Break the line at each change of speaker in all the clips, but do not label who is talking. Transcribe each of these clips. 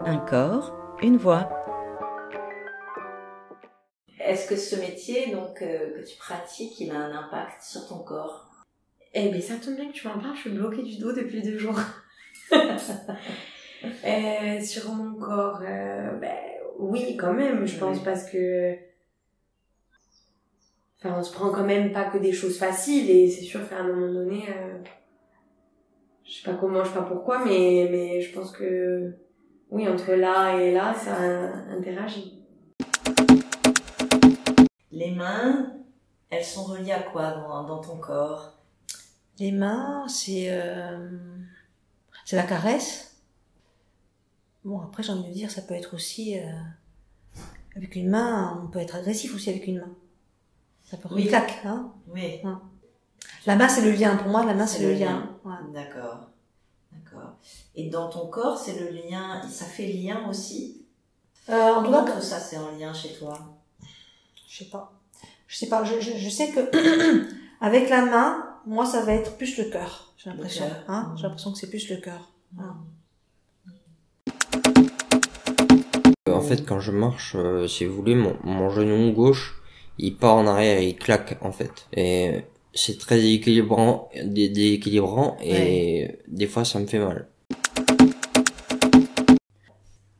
Un corps, une voix.
Est-ce que ce métier donc euh, que tu pratiques, il a un impact sur ton corps?
Eh bien, ça tombe bien que tu m'en parles, je suis bloquée du dos depuis deux jours. Euh, sur mon corps, euh, ben, oui, quand même, je pense,
Oui.
parce que... Enfin, on se prend quand même pas que des choses faciles, et c'est sûr qu'à un moment donné... euh, je sais pas comment, je sais pas pourquoi, mais, mais je pense que... Oui, entre là et là, ça interagit.
Les mains, elles sont reliées à quoi dans, dans ton corps?
Les mains, c'est euh, c'est la caresse. Bon, après, j'ai envie de dire, ça peut être aussi... euh, avec une main, on peut être agressif aussi avec une main. Ça peut
Oui.
une claque, hein.
Oui.
La main, c'est le lien. Pour moi, la main, c'est le lien. Ouais.
D'accord. D'accord. Et dans ton corps, c'est le lien, ça fait lien aussi
Euh, en tout cas,
ça c'est en lien chez toi
je sais pas. Je sais pas. Je, je, je sais que avec la main, moi, ça va être plus le cœur. J'ai l'impression. Hein
Mhm.
J'ai l'impression que c'est plus le cœur. Voilà.
En fait, quand je marche, euh, si vous voulez, mon, mon genou gauche, il part en arrière, il claque, en fait. Et c'est très déséquilibrant, dé- déséquilibrant, et des fois, ça me fait mal.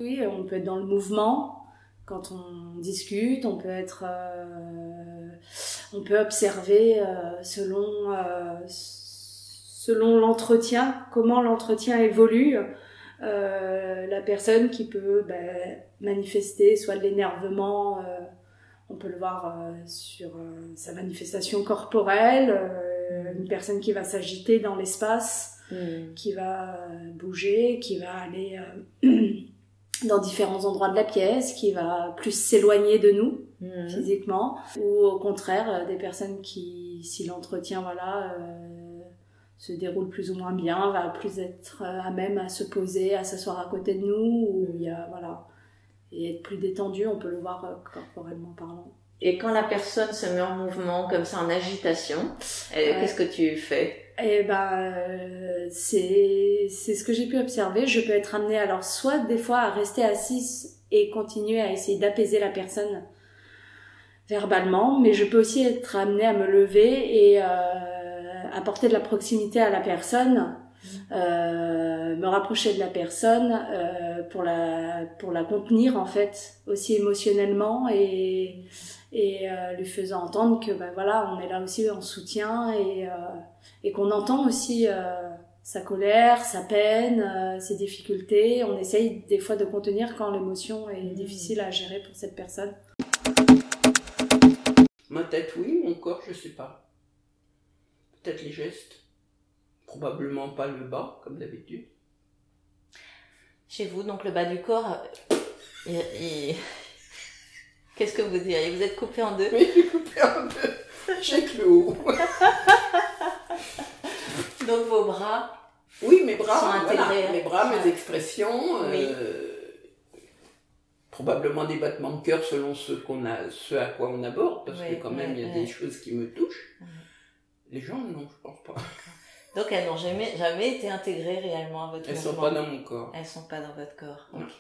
Oui, on peut être dans le mouvement quand on discute, on peut être, euh, on peut observer euh, selon euh, selon l'entretien, comment l'entretien évolue. La personne qui peut ben, manifester soit de l'énervement, on peut le voir euh, sur euh, sa manifestation corporelle, euh, une personne qui va s'agiter dans l'espace, qui va bouger, qui va aller dans différents endroits de la pièce, qui va plus s'éloigner de nous
Mhm.
physiquement, ou au contraire des personnes qui, si l'entretien voilà euh, se déroule plus ou moins bien, va plus être à même à se poser, à s'asseoir à côté de nous, ou il y a voilà et être plus détendu, on peut le voir euh, corporellement parlant.
Et quand la personne se met en mouvement comme ça, en agitation, euh,
Ouais.
qu'est-ce que tu fais?
Et ben, euh, c'est c'est ce que j'ai pu observer. Je peux être amenée alors soit des fois à rester assise et continuer à essayer d'apaiser la personne verbalement, mais je peux aussi être amenée à me lever et euh, apporter de la proximité à la personne, euh, me rapprocher de la personne euh, pour la pour la contenir en fait aussi émotionnellement et et euh, lui faisant entendre que ben voilà on est là aussi en soutien et euh, et qu'on entend aussi euh, sa colère, sa peine, euh, ses difficultés. On essaye des fois de contenir quand l'émotion est difficile à gérer pour cette personne.
Ma tête, oui, mon corps, je sais pas. Peut-être les gestes. Probablement pas le bas, comme d'habitude.
Chez vous, donc le bas du corps, euh, qu'est-ce que vous diriez Vous êtes coupé en deux?
J'ai coupé un peu. J'ai que le haut.
Donc vos bras,
Oui, mes bras,
Sont
voilà.
intégrés.
Mes bras, mes expressions.
Oui.
euh, probablement des battements de cœur selon ce, qu'on a, ce à quoi on aborde, parce
Oui,
que quand même, il y a des choses qui me touchent. Les jambes, non, je pense pas.
Donc elles n'ont jamais, jamais été intégrées réellement à votre
Elles sont
mouvement.
pas dans mon corps.
Elles sont pas dans votre corps.
Non.
Ok.